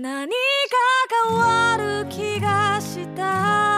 何か変わる気がした。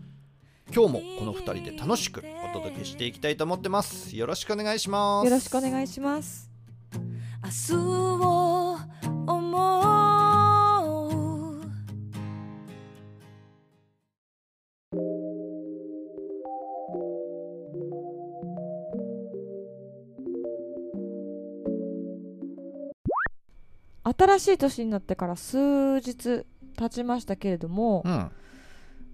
今日もこの2人で楽しくお届けしていきたいと思ってます。よろしくお願いします。よろしくお願いします。明日を思う。新しい年になってから数日経ちましたけれども、うん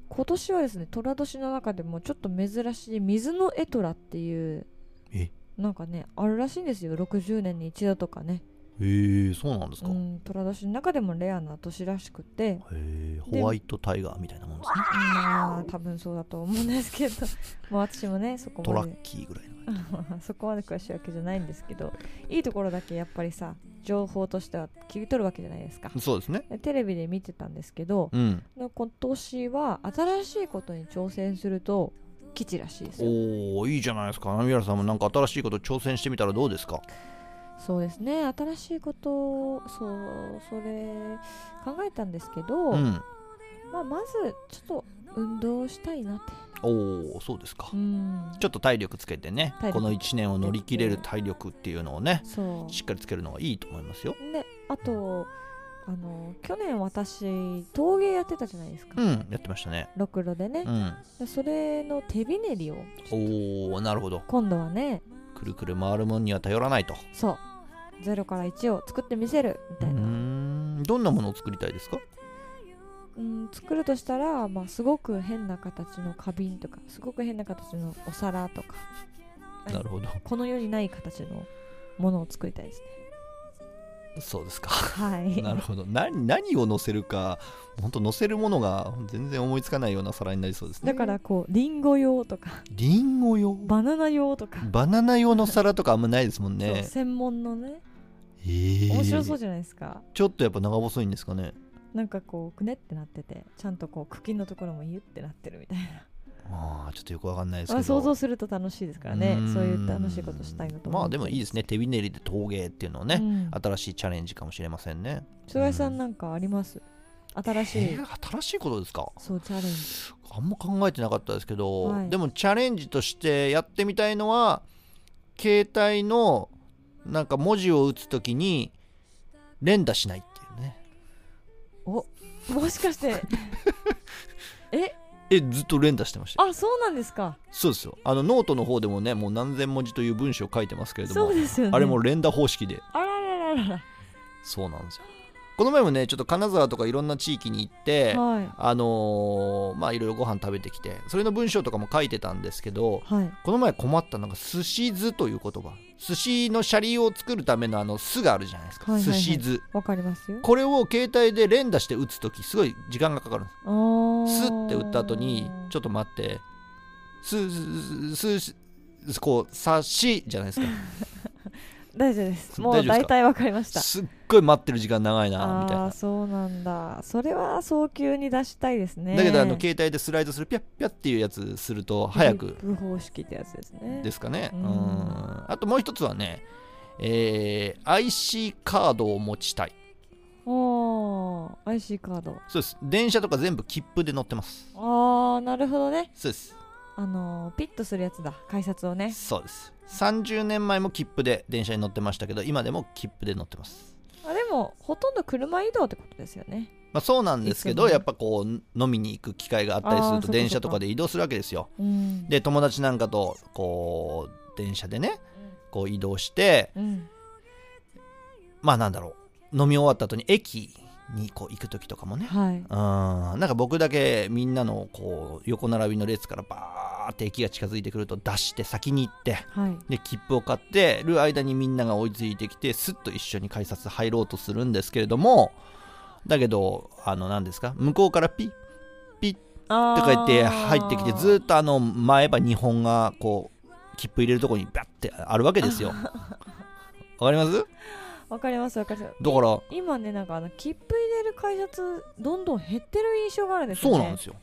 今年はですね寅年の中でもちょっと珍しい水のエトラっていうえ？なんかねあるらしいんですよ。60年に一度とかね。へえそうなんですか、へうん寅年の中でもレアな年らしくて。えホワイトタイガーみたいなもんですね。まあ多分そうだと思うんですけど。まあ私もねそこトラッまでキーぐらいの そこまで詳しいわけじゃないんですけど。いいところだけやっぱりさ情報としては切り取るわけじゃないですか。そうですね。でテレビで見てたんですけどうん。今年は新しいことに挑戦すると吉らしいですよ。おおいいじゃないですか。波原さんもなんか新しいこと挑戦してみたらどうですか？そうですね。新しいことをそうそれ考えたんですけど、うん。まあ、まずちょっと運動したいなって。おおそうですか。うん。ちょっと体力つけてねこの1年を乗り切れる体力っていうのをねしっかりつけるのがいいと思いますよ。であとあの去年私陶芸やってたじゃないですか、うんやってましたね。ろくろでね。う、ん。でそれの手びねりをおおなるほど。今度はねくるくる回るもんには頼らないと。そう。0から1を作ってみせるみたいな、ん。どんなものを作りたいですか？うん、作るとしたら、まあ、すごく変な形の花瓶とかすごく変な形のお皿とかはいなるほど。この世にない形のものを作りたいですね。そうですか。はい。なるほど。何何を乗せるか本当乗せるものが全然思いつかないような皿になりそうですね。だからこうリンゴ用とかリンゴ用？バナナ用とか、バナナ用の皿とかあんまないですもんね。専門のね。え。ー面白そうじゃないですか、ちょっとやっぱ長細いんですかねなんかこうくねってなっててちゃんとこう茎のところもユってなってるみたいな。ああちょっとよくわかんないですけど。まあ想像すると楽しいですからね。そういう楽しいことしたいなと思まあでもいいですね。手びねりで陶芸っていうのはね、うん。新しいチャレンジかもしれませんね。菅井さんなんかあります？新しい、えー新しいことですか？そうチャレンジ。あんま考えてなかったですけど、はい。でもチャレンジとしてやってみたいのは携帯のなんか文字を打つときに連打しないっおもしかして。え？えずっと連打してましたよ。あそうなんですか。そうですよ。あのノートの方でもねもう何千文字という文章を書いてますけれどもそうですよね。あれも連打方式で。あららららら。そうなんですよ。この前もねちょっと金沢とかいろんな地域に行って、はい。あのーまあいろいろご飯食べてきてそれの文章とかも書いてたんですけどはい。この前困ったのが寿司図という言葉寿司のシャリを作るためのあの巣があるじゃないですか、はいはいはい。寿司図。わかりますよ。これを携帯で連打して打つ時すごい時間がかかるんですあー。スッて打った後にちょっと待って。ススススこう刺しじゃないですか。大丈夫です。もう大体わかりました。すっごい待ってる時間長いなみたいなああーそうなんだそれは早急に出したいですねだけどあの携帯でスライドするピャッピャッっていうやつすると早く不方式ってやつですねですかね。ううんんあともう一つはね、えー IC カードを持ちたい。おー IC カードそうです。電車とか全部切符で乗ってます。ああなるほどねそうです。あのーピッとするやつだ改札をねそうです。30年前も切符で電車に乗ってましたけど、今でも切符で乗ってます。もほとんど車移動ってことですよね。まあ、そうなんですけどやっぱこう飲みに行く機会があったりすると電車とかで移動するわけですよ。うん。で友達なんかとこう電車でねこう移動してうん。まあなんだろう飲み終わった後に駅にこう行く時とかもね。はい。うん。なんか僕だけみんなのこう横並びの列からバーって駅が近づいてくると出して先に行ってはい。で切符を買ってる間にみんなが追いついてきてスッと一緒に改札入ろうとするんですけれどもだけどあの何ですか向こうからピッピッとか言って入ってきてずーっとあの前歯2本がこう切符入れるところにバッてあるわけですよ。わかります？わかりますわかります。だから今ねなんかあの切符入れる改札どんどん減ってる印象があるんですよね。そうなんですよ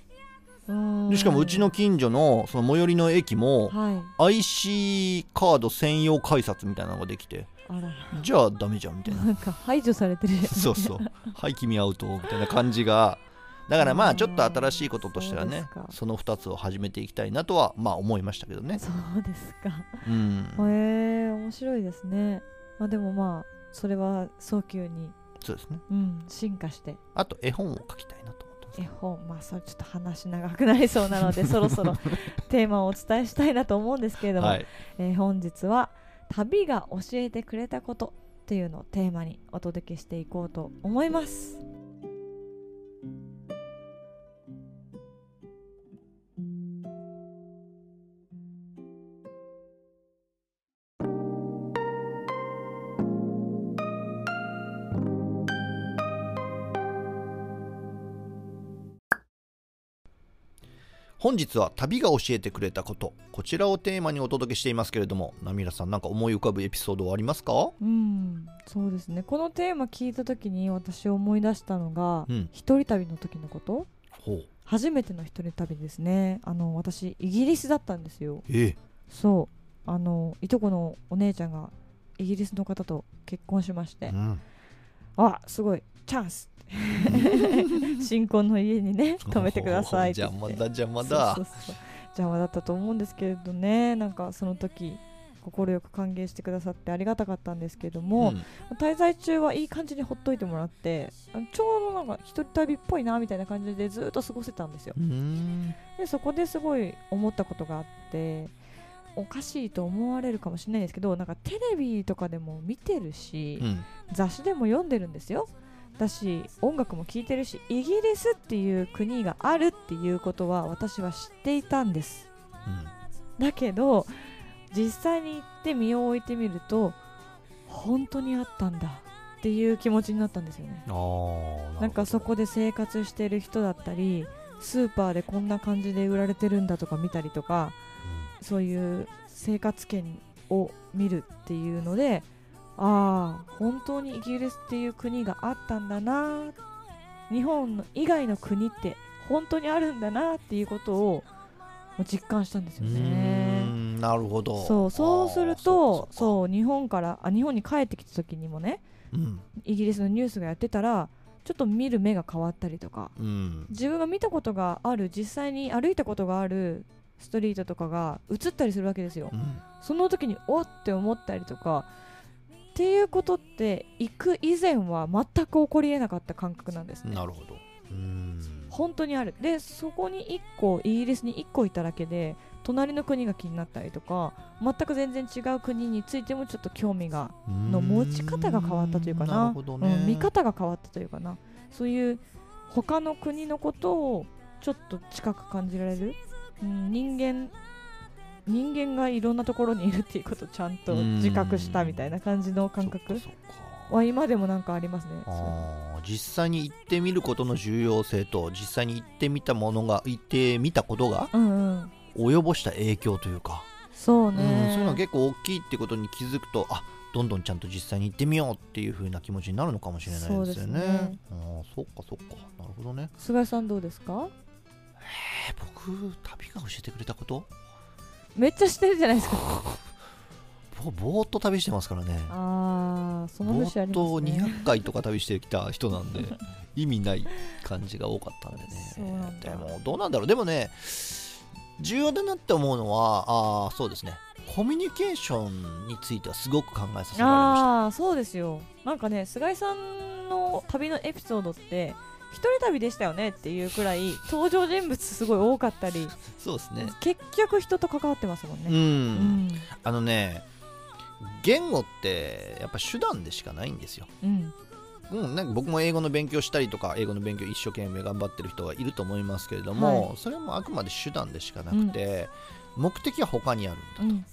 でしかもうちの近所のその最寄りの駅もはい。IC カード専用改札みたいなのができてじゃあダメじゃんみたいな。なんか排除されてる。そうそう。はい君アウトみたいな感じが。だからまあちょっと新しいこととしてはねその2つを始めていきたいなとはまあ思いましたけどね。そうですか。うん。へえ面白いですね。まあでもまあそれは早急に。そうですね。うん進化して。あと絵本を書きたいなと絵本まあそれちょっと話長くなりそうなのでそろそろ テーマをお伝えしたいなと思うんですけれども、はい。えー本日は旅が教えてくれたことっていうのをテーマにお届けしていこうと思います本日は旅が教えてくれたこと。こちらをテーマにお届けしていますけれどもナミラさんなんか思い浮かぶエピソードはありますか？うんそうですね。このテーマ聞いた時に私思い出したのが、うん。一人旅の時のこと。ほう。初めての一人旅ですね。あの私イギリスだったんですよ。ええ。そう。あのいとこのお姉ちゃんがイギリスの方と結婚しまして。うん。あすごい。チャンス 新婚の家にね 泊めてくださいって邪魔だ邪魔だ。邪魔だったと思うんですけれどね。なんかその時快く歓迎してくださってありがたかったんですけども、ん。滞在中はいい感じにほっといてもらってあちょうどなんか一人旅っぽいなみたいな感じでずっと過ごせたんですよ。でそこですごい思ったことがあっておかしいと思われるかもしれないですけどなんかテレビとかでも見てるし、うん。雑誌でも読んでるんですよだし音楽も聴いてるしイギリスっていう国があるっていうことは私は知っていたんです。だけど実際に行って身を置いてみると本当にあったんだっていう気持ちになったんですよね。なんかそこで生活してる人だったりスーパーでこんな感じで売られてるんだとか見たりとかそういう生活圏を見るっていうのでああ本当にイギリスっていう国があったんだな。日本の以外の国って本当にあるんだなっていうことを実感したんですよね。んなるほど。そうそうするとそそう日本からあ日本に帰ってきた時にもねううん。イギリスのニュースがやってたらちょっと見る目が変わったりとかうん。自分が見たことがある実際に歩いたことがあるストリートとかが映ったりするわけですよ。うん。その時におって思ったりとかっていうことって行く以前は全く起こりえなかった感覚なんですね。なるほど。本当にある。でそこに1個イギリスに1個いただけで隣の国が気になったりとか全く全然違う国についてもちょっと興味がの持ち方が変わったというかな。ね、うん、見方が変わったというかな。そういう他の国のことをちょっと近く感じられる、うん、人間人間がいろんなところにいるっていうことをちゃんと自覚したみたいな感じの感覚は今でもなんかありますね。実際に行ってみることの重要性と実際に行ってみたものが行ってみたことがうんうん、及ぼした影響というか、そううん、ね、そういうのが結構大きいってことに気づくとあどんどんちゃんと実際に行ってみようっていう風な気持ちになるのかもしれないですよね。そうですね。あーそっかそっか。なるほどね。菅井さんどうですか？えー僕旅が教えてくれたこと？めっちゃしてるじゃないですか。僕ぼーっと旅してますからね。あーそのぼ節ありーっとますね200回とか旅してきた人なんで 意味ない感じが多かったんでね。でもどうなんだろう。でもね重要だなって思うのはあーそうですね。コミュニケーションについてはすごく考えさせられました。ああそうですよ。なんかね菅井さんの旅のエピソードって一人旅でしたよねっていうくらい登場人物すごい多かったりそうですね。結局人と関わってますもんうん、ねうん。あのね言語ってやっぱ手段でしかないんですよ。うん。うん、なんか僕も英語の勉強したりとか英語の勉強一生懸命頑張ってる人がいると思いますけれども、はい。それもあくまで手段でしかなくて、目的は他にあるんだうん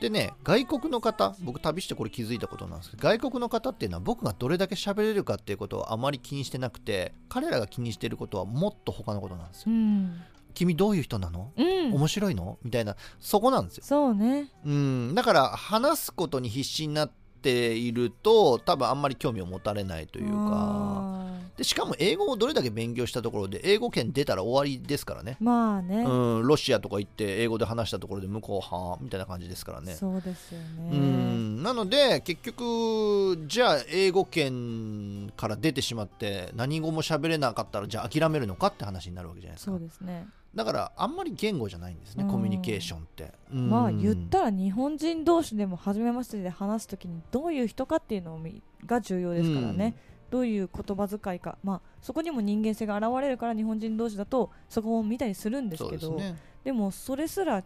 でね外国の方僕旅してこれ気づいたことなんですけど外国の方っていうのは僕がどれだけ喋れるかっていうことをあまり気にしてなくて彼らが気にしてることはもっと他のことなんですよ。うん。君どういう人なの？うん。面白いの？みたいなそこなんですよ。そうね。うん。だから話すことに必死になっていると多分あんまり興味を持たれないというか。あでしかも英語をどれだけ勉強したところで英語圏出たら終わりですからね。ーまあね、うんロシアとか行って英語で話したところで向こうはあみたいな感じですからね。そうですようねん。なので結局じゃあ英語圏から出てしまって何語も喋れなかったらじゃあ諦めるのかって話になるわけじゃないですか。そうですねだからあんまり言語じゃないんですねうん。コミュニケーションって。うん。まあ言ったら日本人同士でも初めましてで話すときにどういう人かっていうのを見が重要ですからね、どういう言葉遣いか、まあ、そこにも人間性が現れるから日本人同士だとそこを見たりするんですけどね。でもそれすら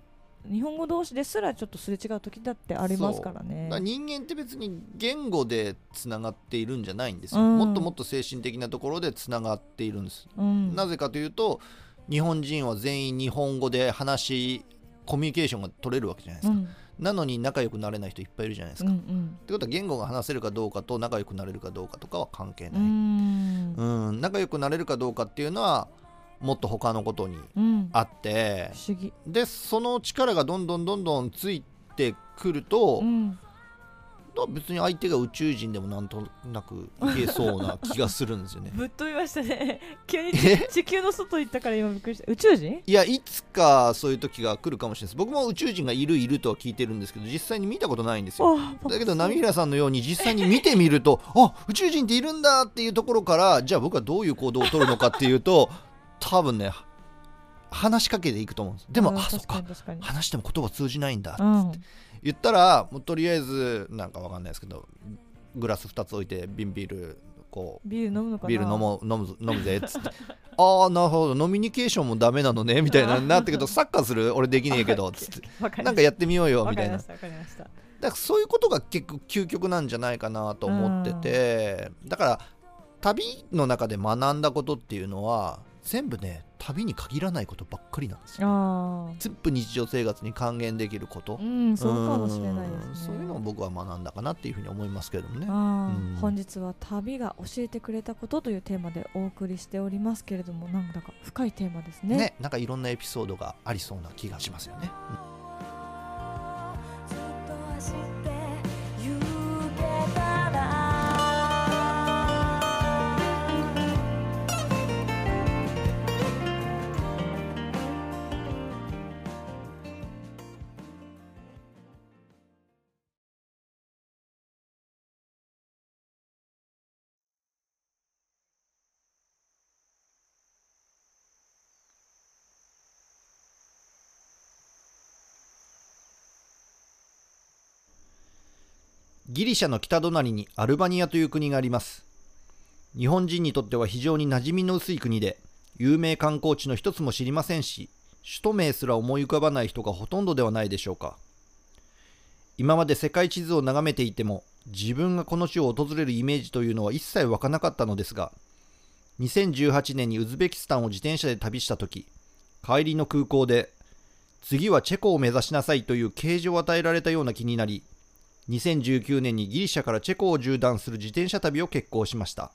日本語同士ですらちょっとすれ違う時だってありますからね。人間って別に言語でつながっているんじゃないんですよ、うん。もっともっと精神的なところでつながっているんです、うん、なぜかというと日本人は全員日本語で話しコミュニケーションが取れるわけじゃないですか、うん。なのに仲良くなれない人いっぱいいるじゃないですか、っうんうん。てことは言語が話せるかどうかと仲良くなれるかどうかとかは関係うない、ん。うん。仲良くなれるかどうかっていうのはもっと他のことにうん。あって。不思議。でその力がどんどんどんどんついてくると、うんだから別に相手が宇宙人でもなんとなくいけそうな気がするんですよね。ぶっ飛びましたね。急にえ？地球の外行ったから今びっくりした。宇宙人？いやいつかそういう時が来るかもしれないです。僕も宇宙人がいるいるとは聞いてるんですけど実際に見たことないんですよ。あだけど波平さんのように実際に見てみると あ宇宙人っているんだっていうところからじゃあ僕はどういう行動を取るのかっていうと多分ね話しかけていくと思うんです。でもうんあそっか。話しても言葉通じないんだうん言ったらもうとりあえずなんかわかんないですけどグラス2つ置いて瓶ビールこうビール飲むのかな？ビール飲もう飲むぞ飲むぜっつって。ああなるほど。ノミニケーションもダメなのね みたいななってけどサッカーする？俺できねえけど つって。なんかやってみようよわみたいなかりましたわかりました。だからそういうことが結構究極なんじゃないかなと思っててだから旅の中で学んだことっていうのは全部ね旅に限らないことばっかりなんですよ。全部日常生活に還元できること。うんそうかもしれないうんですね。そういうのを僕は学んだかなっていうふうに思いますけどもね。あうん。ー本日は旅が教えてくれたことというテーマでお送りしておりますけれどもなんだか深いテーマですね。ねなんかいろんなエピソードがありそうな気がしますよね、ずっギリシャの北隣にアルバニアという国があります。日本人にとっては非常に馴染みの薄い国で有名観光地の一つも知りませんし首都名すら思い浮かばない人がほとんどではないでしょうか。今まで世界地図を眺めていても自分がこの地を訪れるイメージというのは一切湧かなかったのですが2018年にウズベキスタンを自転車で旅した時帰りの空港で次はチェコを目指しなさいという啓示を与えられたような気になり2019年にギリシャからチェコを縦断する自転車旅を決行しました。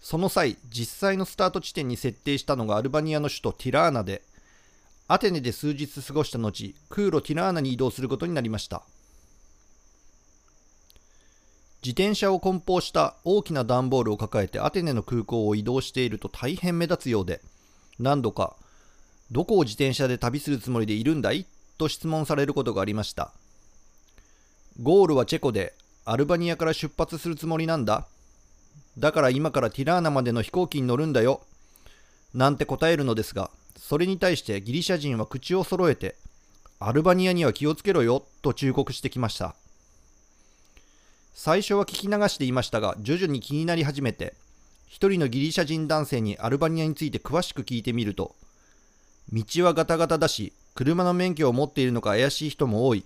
その際実際のスタート地点に設定したのがアルバニアの首都ティラーナでアテネで数日過ごした後空路ティラーナに移動することになりました。自転車を梱包した大きな段ボールを抱えてアテネの空港を移動していると大変目立つようで何度か「どこを自転車で旅するつもりでいるんだい?」と質問されることがありました。ゴールはチェコでアルバニアから出発するつもりなんだ？だから今からティラーナまでの飛行機に乗るんだよ。なんて答えるのですが、それに対してギリシャ人は口を揃えて、アルバニアには気をつけろよと忠告してきました最初は聞き流していましたが徐々に気になり始めて一人のギリシャ人男性にアルバニアについて詳しく聞いてみると道はガタガタだし車の免許を持っているのか怪しい人も多い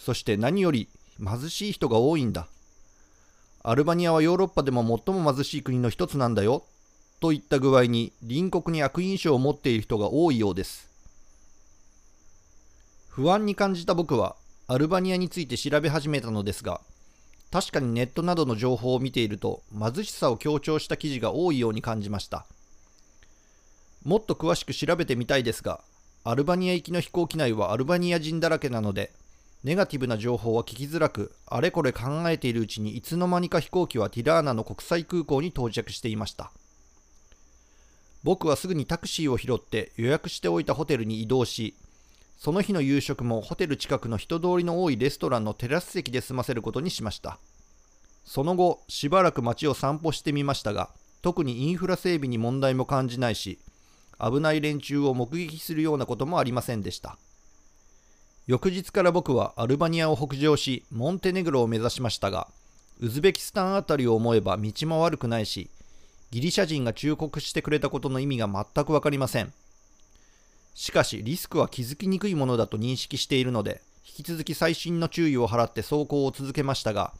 そして何より貧しい人が多いんだ。アルバニアはヨーロッパでも最も貧しい国の一つなんだよ。といった具合に隣国に悪印象を持っている人が多いようです。不安に感じた僕はアルバニアについて調べ始めたのですが確かにネットなどの情報を見ていると貧しさを強調した記事が多いように感じました。もっと詳しく調べてみたいですがアルバニア行きの飛行機内はアルバニア人だらけなのでネガティブな情報は聞きづらくあれこれ考えているうちにいつの間にか飛行機はティラーナの国際空港に到着していました。僕はすぐにタクシーを拾って予約しておいたホテルに移動しその日の夕食もホテル近くの人通りの多いレストランのテラス席で済ませることにしました。その後しばらく街を散歩してみましたが特にインフラ整備に問題も感じないし危ない連中を目撃するようなこともありませんでした。翌日から僕はアルバニアを北上しモンテネグロを目指しましたがウズベキスタンあたりを思えば道も悪くないしギリシャ人が忠告してくれたことの意味が全く分かりません。しかしリスクは気づきにくいものだと認識しているので引き続き細心の注意を払って走行を続けましたが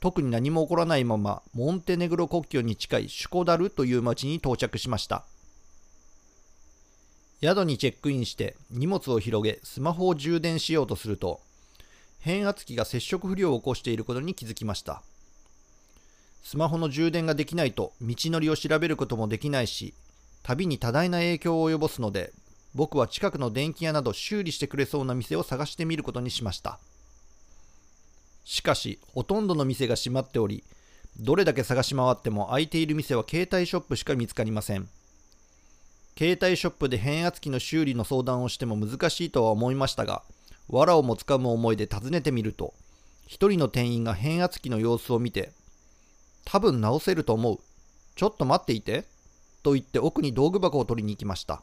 特に何も起こらないままモンテネグロ国境に近いシュコダルという町に到着しました。宿にチェックインして荷物を広げスマホを充電しようとすると変圧器が接触不良を起こしていることに気づきました。スマホの充電ができないと道のりを調べることもできないし旅に多大な影響を及ぼすので僕は近くの電気屋など修理してくれそうな店を探してみることにしました。しかしほとんどの店が閉まっておりどれだけ探し回っても空いている店は携帯ショップしか見つかりません。携帯ショップで変圧器の修理の相談をしても難しいとは思いましたが藁をもつかむ思いで訪ねてみると一人の店員が変圧器の様子を見て多分直せると思う。ちょっと待っていてと言って奥に道具箱を取りに行きました。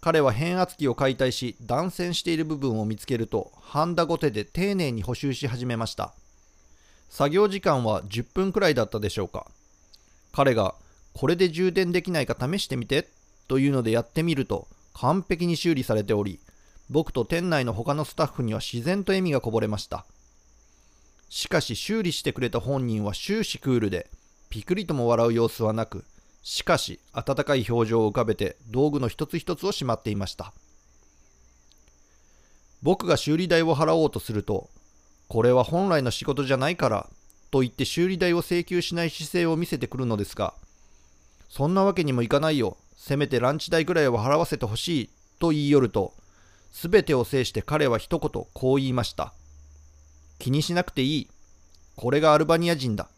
彼は変圧器を解体し断線している部分を見つけるとハンダゴテで丁寧に補修し始めました。作業時間は10分くらいだったでしょうか。彼がこれで充電できないか試してみてというのでやってみると完璧に修理されており僕と店内の他のスタッフには自然と笑みがこぼれました。しかし修理してくれた本人は終始クールでピクリとも笑う様子はなくしかし温かい表情を浮かべて道具の一つ一つをしまっていました。僕が修理代を払おうとするとこれは本来の仕事じゃないからと言って修理代を請求しない姿勢を見せてくるのですがそんなわけにもいかないよ。せめてランチ代ぐらいは払わせてほしいと言い寄ると全てを制して彼は一言こう言いました。気にしなくていい。これがアルバニア人だ。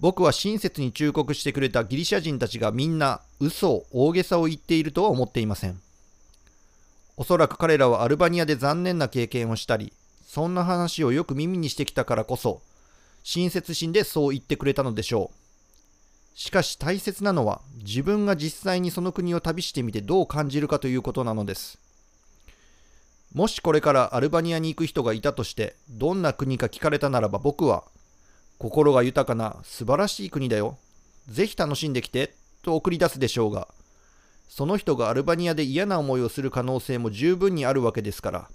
僕は親切に忠告してくれたギリシャ人たちがみんな嘘を大げさを言っているとは思っていません。おそらく彼らはアルバニアで残念な経験をしたり、そんな話をよく耳にしてきたからこそ、親切心でそう言ってくれたのでしょう。しかし大切なのは自分が実際にその国を旅してみてどう感じるかということなのです。もしこれからアルバニアに行く人がいたとして、どんな国か聞かれたならば僕は心が豊かな素晴らしい国だよ。ぜひ楽しんできて、と送り出すでしょうが、その人がアルバニアで嫌な思いをする可能性も十分にあるわけですから、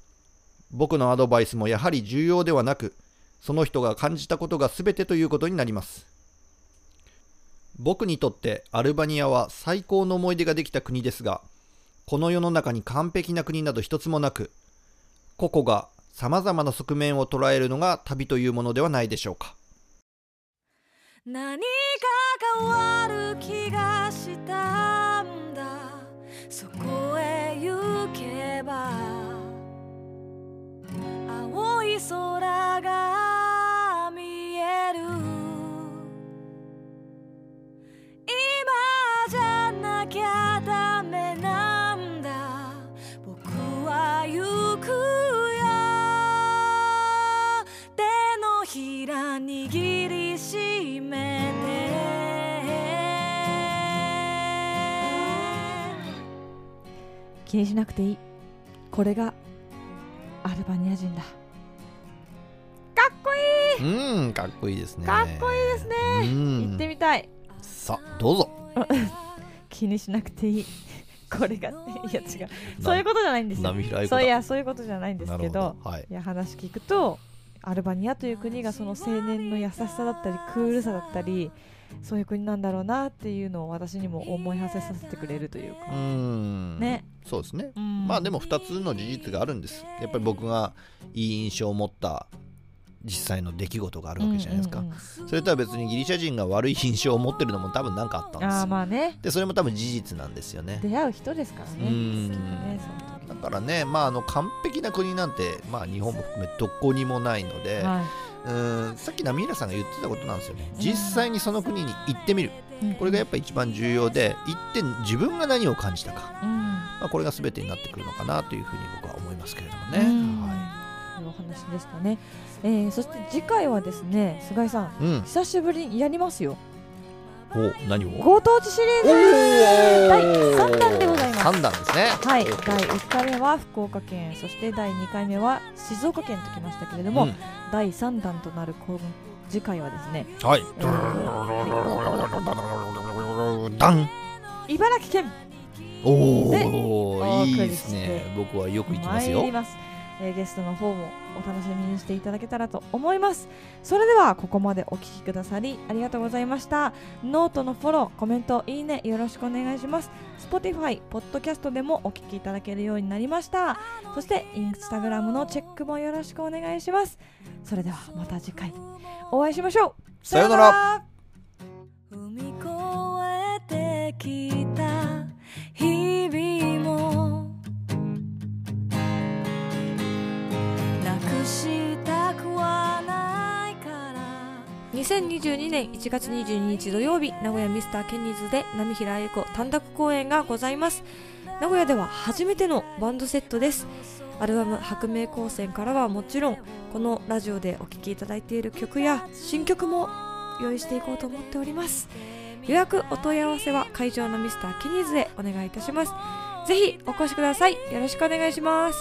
僕のアドバイスもやはり重要ではなく、その人が感じたことが全てということになります。僕にとってアルバニアは最高の思い出ができた国ですが、この世の中に完璧な国など一つもなく、個々が様々な側面を捉えるのが旅というものではないでしょうか。何か変わる気がしたんだそこへ行けば青い空が気にしなくていい。これがアルバニア人だ。かっこいい。うんかっこいいですね。かっこいいですね。うん。行ってみたい。さあどうぞ。気にしなくていい。これがいや違う。そういうことじゃないんですよ。そういやそういうことじゃないんですけど。はい。いや話聞くとアルバニアという国がその青年の優しさだったりクールさだったりそういう国なんだろうなっていうのを私にも思い馳せさせてくれるというか。うーん。ね、そうですね。うん。まあでも2つの事実があるんです。やっぱり僕がいい印象を持った実際の出来事があるわけじゃないですか、うんうんうん。それとは別にギリシャ人が悪い印象を持ってるのも多分何かあったんですよ。ああまあね。でそれも多分事実なんですよね。出会う人ですからねねだからねまああの完璧な国なんてまあ日本も含めどこにもないので、はうーんさっき波平さんが言ってたことなんですよね。うん。実際にその国に行ってみる。いこれがやっぱ一番重要で行って自分が何を感じたか、うん。まあ、これが全てになってくるのかなというふうに僕は思いますけれどもね、うん。はい。うお話でしたね、えー、そして次回はですね菅井さん。久しぶりにやりますよお何を？ご当地シリーズ。お第3弾でございます。3弾ですね。はい、お第1回目は福岡県そして第2回目は静岡県ときましたけれども、うん。第3弾となる今次回はですねはい。えダン。茨城県。おでおいいですね。僕はよく行きますよ。参ります、えーゲストの方もお楽しみにしていただけたらと思います。それではここまでお聞きくださりありがとうございました。ノートのフォローコメントいいねよろしくお願いします。Spotify ポッドキャストでもお聞きいただけるようになりました。そしてインスタグラムのチェックもよろしくお願いします。それではまた次回お会いしましょう。さようなら。踏み越えてきた日々も2022年1月22日土曜日、名古屋ミスターケニーズで波平英子単独公演がございます。名古屋では初めてのバンドセットです。アルバム「白明光線」からはもちろんこのラジオでお聴きいただいている曲や新曲も用意していこうと思っております予約お問い合わせは会場のミスターケニーズへお願いいたしますぜひお越しくださいよろしくお願いします